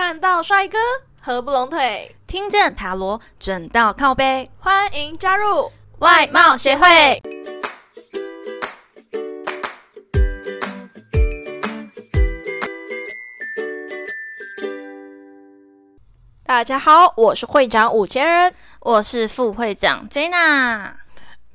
看到帅哥合不拢腿，听见塔罗准到靠背，欢迎加入外貌协会。大家好，我是会长五千人，我是副会长 Jenna。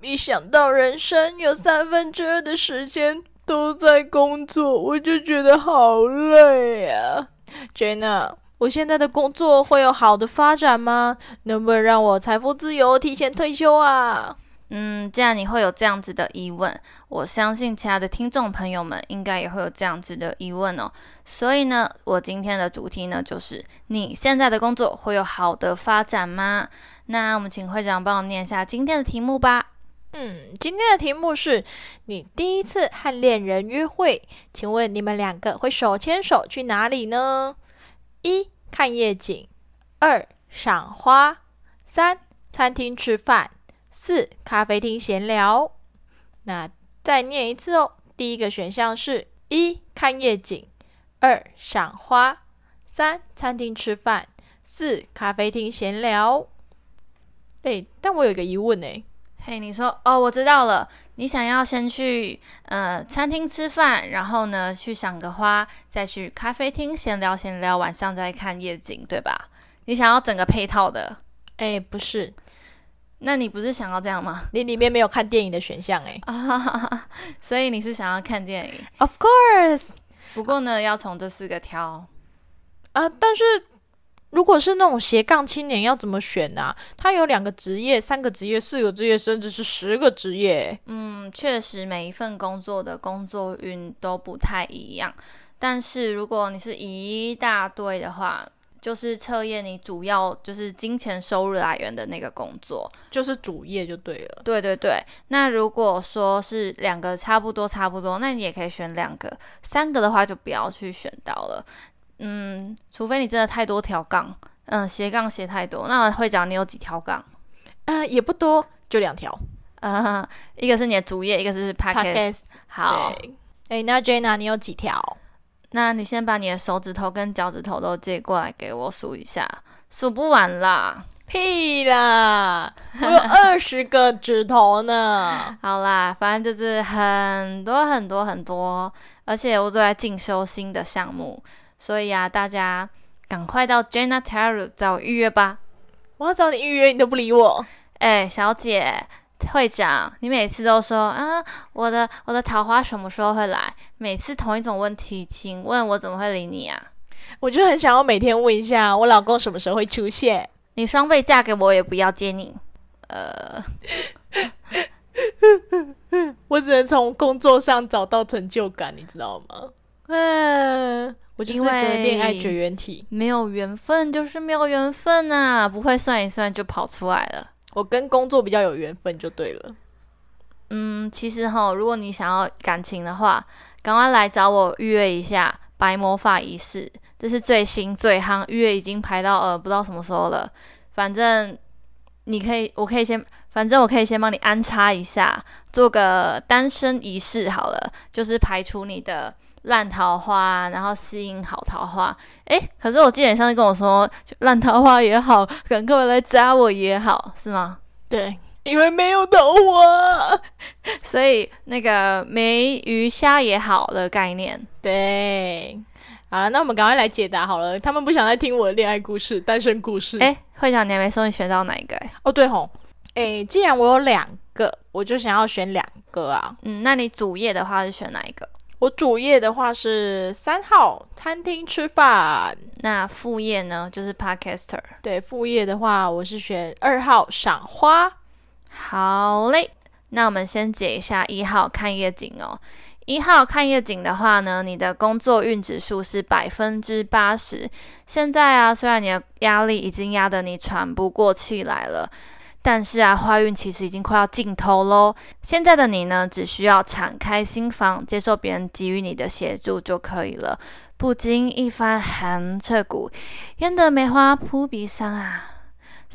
一想到人生有三分之二的时间都在工作，我就觉得好累啊。Jenna，我现在的工作会有好的发展吗？能不能让我财富自由、提前退休啊？嗯，既然你会有这样子的疑问，我相信其他的听众朋友们应该也会有这样子的疑问哦。所以呢，我今天的主题呢，就是你现在的工作会有好的发展吗？那我们请会长帮我念一下今天的题目吧。嗯，今天的题目是你第一次和恋人约会，请问你们两个会手牵手去哪里呢？一看夜景，二赏花，三餐厅吃饭。四咖啡厅闲聊，那再念一次哦。第一个选项是一看夜景，二赏花，三餐厅吃饭，四咖啡厅闲聊。哎，但我有一个疑问呢。嘿，你说哦，我知道了。你想要先去呃餐厅吃饭，然后呢去赏个花，再去咖啡厅闲聊闲聊，晚上再看夜景，对吧？你想要整个配套的？哎，不是。那你不是想要这样吗？你里面没有看电影的选项哎，所以你是想要看电影？Of course。不过呢，要从这四个挑啊。但是如果是那种斜杠青年，要怎么选呢？他有两个职业、三个职业、四个职业，甚至是十个职业。嗯，确实每一份工作的工作运都不太一样。但是如果你是一大堆的话，就是测验你主要就是金钱收入来源的那个工作，就是主业就对了。对对对，那如果说是两个差不多差不多，那你也可以选两个，三个的话就不要去选到了。嗯，除非你真的太多条杠，嗯，斜杠斜太多。那会长，你有几条杠？呃，也不多，就两条。呃，一个是你的主页，一个是 p a c k a g e 好，哎，那 Jenna 你有几条？那你先把你的手指头跟脚趾头都借过来给我数一下，数不完啦，屁啦，我有二十个指头呢。好啦，反正就是很多很多很多，而且我都在进修新的项目，所以啊，大家赶快到 Jenna Tarot 找我预约吧。我要找你预约，你都不理我。哎，小姐。会长，你每次都说啊，我的我的桃花什么时候会来？每次同一种问题，请问我怎么会理你啊？我就很想要每天问一下我老公什么时候会出现。你双倍嫁给我也不要接你。呃，我只能从工作上找到成就感，你知道吗？嗯，我就是个恋爱绝缘体，没有缘分就是没有缘分啊，不会算一算就跑出来了。我跟工作比较有缘分就对了。嗯，其实哈，如果你想要感情的话，赶快来找我预约一下白魔法仪式，这是最新最夯，预约已经排到呃不知道什么时候了。反正你可以，我可以先，反正我可以先帮你安插一下，做个单身仪式好了，就是排除你的。烂桃花，然后吸引好桃花。诶，可是我记得你上次跟我说，烂桃花也好，赶快来扎我也好，是吗？对，因为没有桃花，所以那个没鱼虾也好的概念。对，好了，那我们赶快来解答好了。他们不想再听我的恋爱故事、单身故事。诶，会长，你还没说你选到哪一个？哦，对吼，诶，既然我有两个，我就想要选两个啊。嗯，那你主页的话是选哪一个？我主业的话是三号餐厅吃饭，那副业呢就是 Podcaster。对，副业的话我是选二号赏花。好嘞，那我们先解一下一号看夜景哦。一号看夜景的话呢，你的工作运指数是百分之八十。现在啊，虽然你的压力已经压得你喘不过气来了。但是啊，怀孕其实已经快要尽头喽。现在的你呢，只需要敞开心房，接受别人给予你的协助就可以了。不经一番寒彻骨，焉得梅花扑鼻香啊！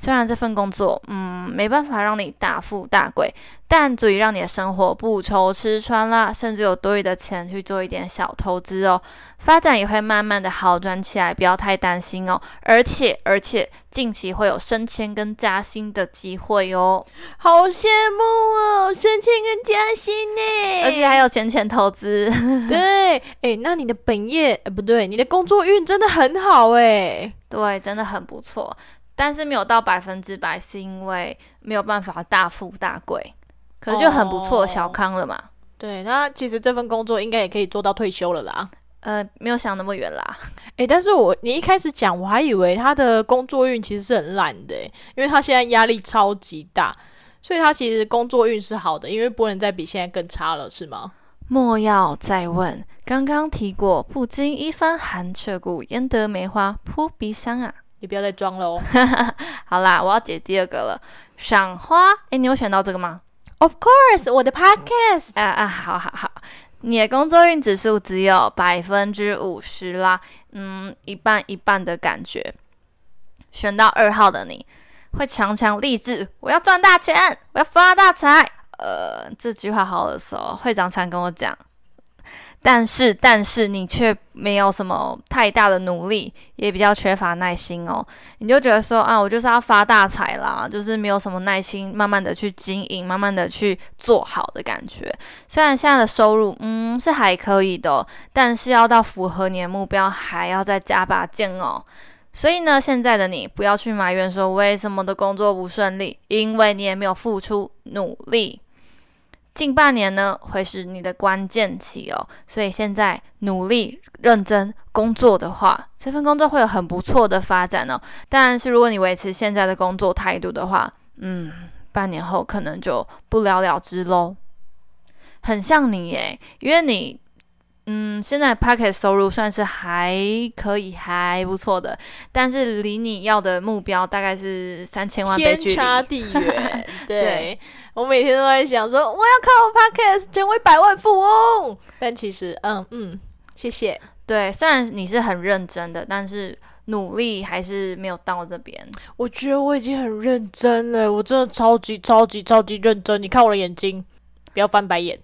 虽然这份工作，嗯，没办法让你大富大贵，但足以让你的生活不愁吃穿啦，甚至有多余的钱去做一点小投资哦。发展也会慢慢的好转起来，不要太担心哦。而且，而且近期会有升迁跟加薪的机会哦。好羡慕哦，升迁跟加薪呢，而且还有闲钱投资。对，哎，那你的本业，呃，不对，你的工作运真的很好哎。对，真的很不错。但是没有到百分之百，是因为没有办法大富大贵，可是就很不错，小康了嘛。对，那其实这份工作应该也可以做到退休了啦。呃，没有想那么远啦。诶，但是我你一开始讲，我还以为他的工作运其实是很烂的，因为他现在压力超级大，所以他其实工作运是好的，因为不能再比现在更差了，是吗？莫要再问，刚刚提过，不经一番寒彻骨，焉得梅花扑鼻香啊！你不要再装了哦！好啦，我要解第二个了。赏花，哎，你有选到这个吗？Of course，我的 podcast。啊啊，好好好，你的工作运指数只有百分之五十啦，嗯，一半一半的感觉。选到二号的你会强强励志，我要赚大钱，我要发大财。呃，这句话好耳熟，会长常跟我讲。但是，但是你却没有什么太大的努力，也比较缺乏耐心哦。你就觉得说啊，我就是要发大财啦，就是没有什么耐心，慢慢的去经营，慢慢的去做好的感觉。虽然现在的收入，嗯，是还可以的，但是要到符合你的目标，还要再加把劲哦。所以呢，现在的你不要去埋怨说为什么的工作不顺利，因为你也没有付出努力。近半年呢，会是你的关键期哦，所以现在努力认真工作的话，这份工作会有很不错的发展哦。但是如果你维持现在的工作态度的话，嗯，半年后可能就不了了之喽。很像你耶，因为你。嗯，现在 Pocket 收入算是还可以，还不错的，但是离你要的目标大概是三千万，天差地 远。对，我每天都在想说，我要靠 Pocket 成为百万富翁，但其实，嗯嗯，谢谢。对，虽然你是很认真的，但是努力还是没有到这边。我觉得我已经很认真了，我真的超级超级超级认真。你看我的眼睛，不要翻白眼。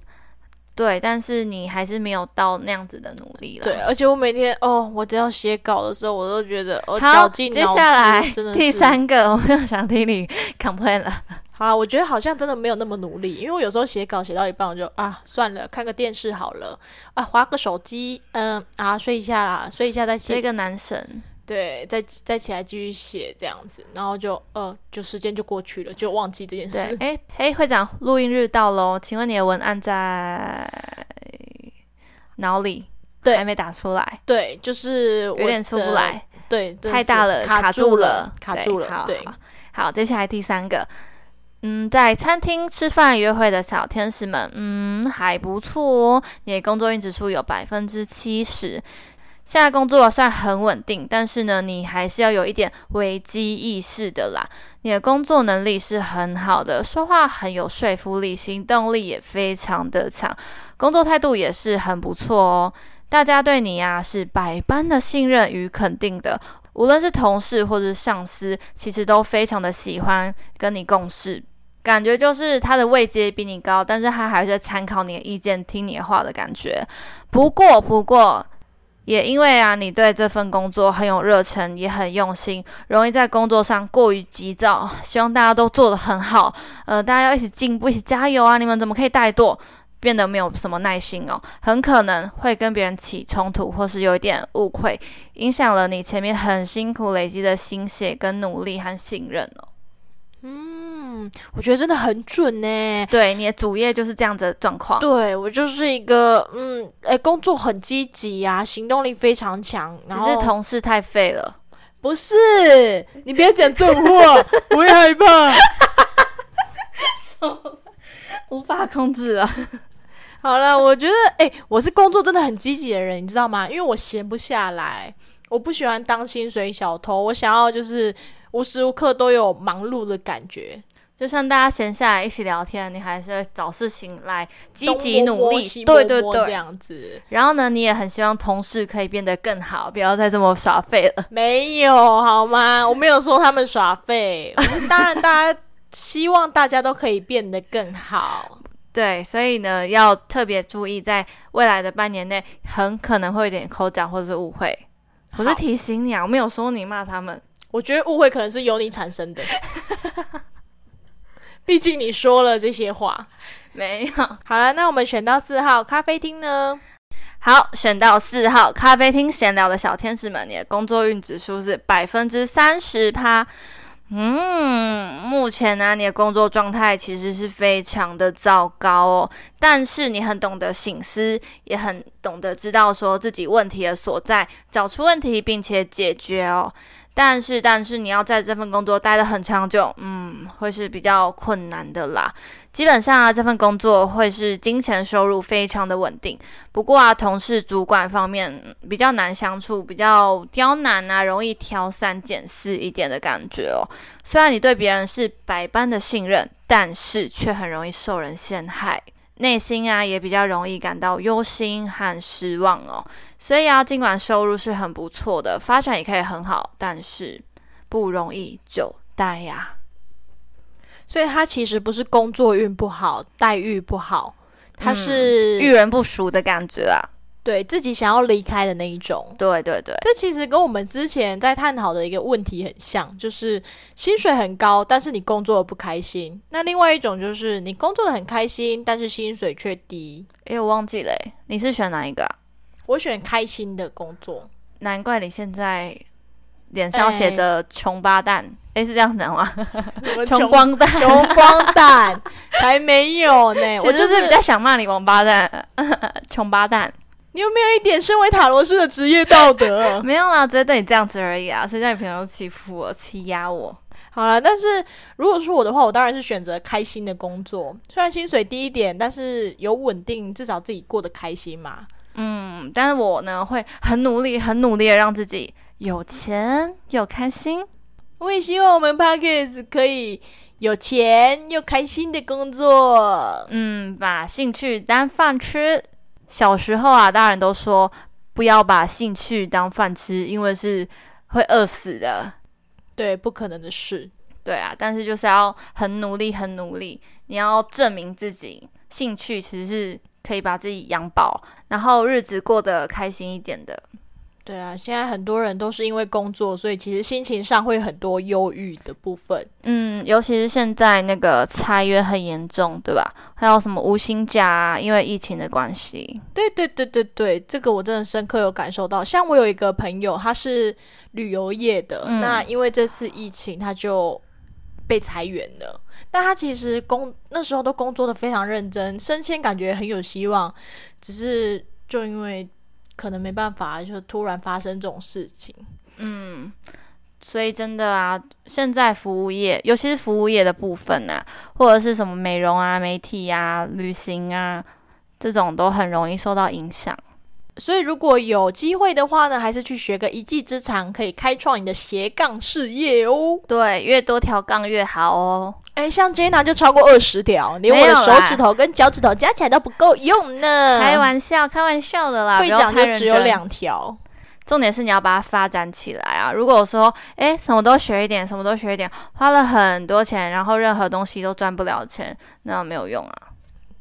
对，但是你还是没有到那样子的努力了。对，而且我每天哦，我只要写稿的时候，我都觉得我好。接下来 第三个，我又想听你 complain 了。好了，我觉得好像真的没有那么努力，因为我有时候写稿写到一半，我就啊算了，看个电视好了，啊划个手机，嗯啊睡一下啦，睡一下再写。一个男神。对，再再起来继续写这样子，然后就呃，就时间就过去了，就忘记这件事。哎，哎，会长，录音日到喽，请问你的文案在脑里？对，还没打出来。对，就是有点出不来。对，太大了，卡住了，卡住了。对，好，接下来第三个，嗯，在餐厅吃饭约会的小天使们，嗯，还不错哦，你的工作运指数有百分之七十。现在工作虽然很稳定，但是呢，你还是要有一点危机意识的啦。你的工作能力是很好的，说话很有说服力，行动力也非常的强，工作态度也是很不错哦。大家对你呀是百般的信任与肯定的，无论是同事或者上司，其实都非常的喜欢跟你共事，感觉就是他的位阶比你高，但是他还是参考你的意见，听你的话的感觉。不过，不过。也因为啊，你对这份工作很有热忱，也很用心，容易在工作上过于急躁，希望大家都做得很好。呃，大家要一起进步，一起加油啊！你们怎么可以怠惰，变得没有什么耐心哦？很可能会跟别人起冲突，或是有一点误会，影响了你前面很辛苦累积的心血、跟努力和信任哦。嗯，我觉得真的很准呢。对，你的主业就是这样子的状况。对我就是一个，嗯，哎，工作很积极呀，行动力非常强，只是同事太废了。不是，你别讲这种话，我会害怕。无法控制了。好了，我觉得，哎，我是工作真的很积极的人，你知道吗？因为我闲不下来，我不喜欢当薪水小偷，我想要就是。无时无刻都有忙碌的感觉，就算大家闲下来一起聊天，你还是会找事情来积极努力。摸摸西对对摸摸这。样子然后呢，你也很希望同事可以变得更好，不要再这么耍废了。没有好吗？我没有说他们耍废，我是当然大家希望大家都可以变得更好。对，所以呢，要特别注意，在未来的半年内，很可能会有点口角或者是误会。我是提醒你啊，我没有说你骂他们。我觉得误会可能是由你产生的，毕竟你说了这些话。没有。好了，那我们选到四号咖啡厅呢？好，选到四号咖啡厅闲聊的小天使们，你的工作运指数是百分之三十趴。嗯，目前呢，你的工作状态其实是非常的糟糕哦。但是你很懂得醒思，也很懂得知道说自己问题的所在，找出问题并且解决哦。但是，但是你要在这份工作待得很长久，嗯，会是比较困难的啦。基本上啊，这份工作会是金钱收入非常的稳定，不过啊，同事主管方面比较难相处，比较刁难啊，容易挑三拣四一点的感觉哦。虽然你对别人是百般的信任，但是却很容易受人陷害，内心啊也比较容易感到忧心和失望哦。所以啊，尽管收入是很不错的，发展也可以很好，但是不容易久待呀、所以他其实不是工作运不好、待遇不好，他是、遇人不淑的感觉啊。对自己想要离开的那一种。对对对，这其实跟我们之前在探讨的一个问题很像，就是薪水很高，但是你工作的不开心。那另外一种就是你工作的很开心，但是薪水却低。诶，我忘记了诶，你是选哪一个啊？我选开心的工作，难怪你现在脸上写着“穷八蛋”，诶，是这样讲吗？穷光蛋，穷光蛋还没有呢。我我就就是是比较想骂你王八蛋，穷八蛋。你有没有一点身为塔罗师的职业道德？没有啦，只是对你这样子而已啊。谁叫你平常都欺负我、欺压我？好了，但是如果是我的话，我当然是选择开心的工作，虽然薪水低一点，但是有稳定，至少自己过得开心嘛。嗯，但是我呢会很努力、很努力的让自己有钱又开心。我也希望我们 Podcast 可以有钱又开心的工作。嗯，把兴趣当饭吃。小时候啊，大人都说不要把兴趣当饭吃，因为是会饿死的。对，不可能的事。对啊，但是就是要很努力，很努力。你要证明自己，兴趣其实是可以把自己养饱，然后日子过得开心一点的。对啊，现在很多人都是因为工作，所以其实心情上会很多忧郁的部分。嗯，尤其是现在那个裁员很严重，对吧？还有什么无薪假、啊，因为疫情的关系。对对对对对，这个我真的深刻有感受到。像我有一个朋友，他是旅游业的，嗯那因为这次疫情，他就被裁员了。但他其实工那时候都工作的非常认真，升迁感觉很有希望，只是就因为可能没办法，就突然发生这种事情。嗯，所以真的啊，现在服务业，尤其是服务业的部分啊，或者是什么美容啊、媒体啊、旅行啊，这种都很容易受到影响。所以如果有机会的话呢，还是去学个一技之长，可以开创你的斜杠事业哦。对，越多条杠越好哦。哎，像 Jenna 就超过二十条，连我的手指头跟脚趾头加起来都不够用呢。开玩笑，开玩笑的啦，会长就只有。两条。重点是你要把它发展起来啊！如果说，哎，什么都学一点，什么都学一点，花了很多钱，然后任何东西都赚不了钱，那没有用啊。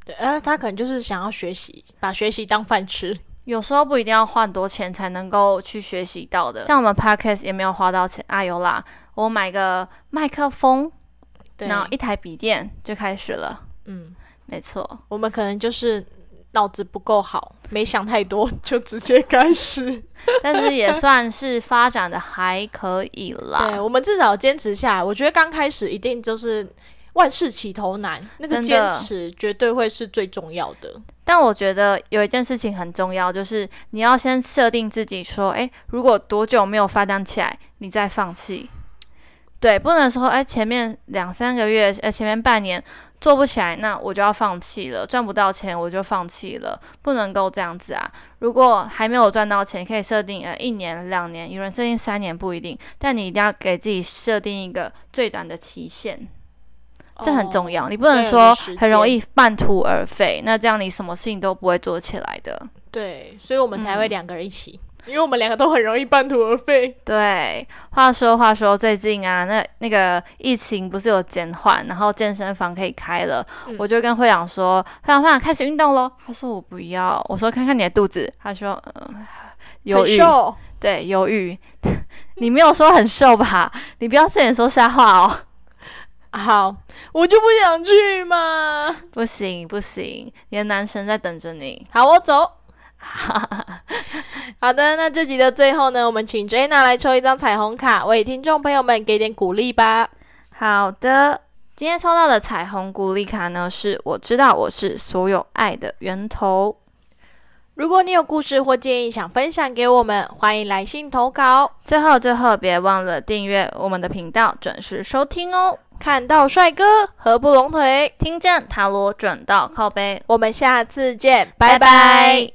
对，呃，他可能就是想要学习，把学习当饭吃。有时候不一定要花很多钱才能够去学习到的，像我们 podcast 也没有花到钱啊，有啦，我买个麦克风，对，然后一台笔电就开始了，嗯，没错。我们可能就是脑子不够好，没想太多，就直接开始。但是也算是发展的还可以啦对，我们至少坚持下来。我觉得刚开始一定就是万事起头难，那个坚持绝对会是最重要的。但我觉得有一件事情很重要，就是你要先设定自己说，诶，如果多久没有发展起来，你再放弃。对，不能说，诶，前面两三个月，呃，前面半年做不起来，那我就要放弃了，赚不到钱我就放弃了，不能够这样子啊。如果还没有赚到钱，可以设定呃一年、两年，有人设定三年不一定，但你一定要给自己设定一个最短的期限。这很重要。哦你不能说很容易半途而废，那这样你什么事情都不会做起来的。对，所以我们才会嗯两个人一起，因为我们两个都很容易半途而废。对，话说话说，最近啊，那那个疫情不是有减缓，然后健身房可以开了，嗯我就跟会长说，会长会长开始运动喽。他说我不要，我说看看你的肚子，他说嗯，犹豫，很瘦，对，犹豫。你没有说很瘦吧？你不要睁眼说瞎话哦。好，我就不想去嘛。不行不行，你的男神在等着你。好，我走。好的，那这集的最后呢，我们请 Jenna 来抽一张彩虹卡，为听众朋友们给点鼓励吧。好的，今天抽到的彩虹鼓励卡呢，是我知道我是所有爱的源头。如果你有故事或建议想分享给我们，欢迎来信投稿。最后最后，别忘了订阅我们的频道，准时收听哦。看到帅哥，合不拢腿。听见塔罗转到靠背，我们下次见，拜拜。拜拜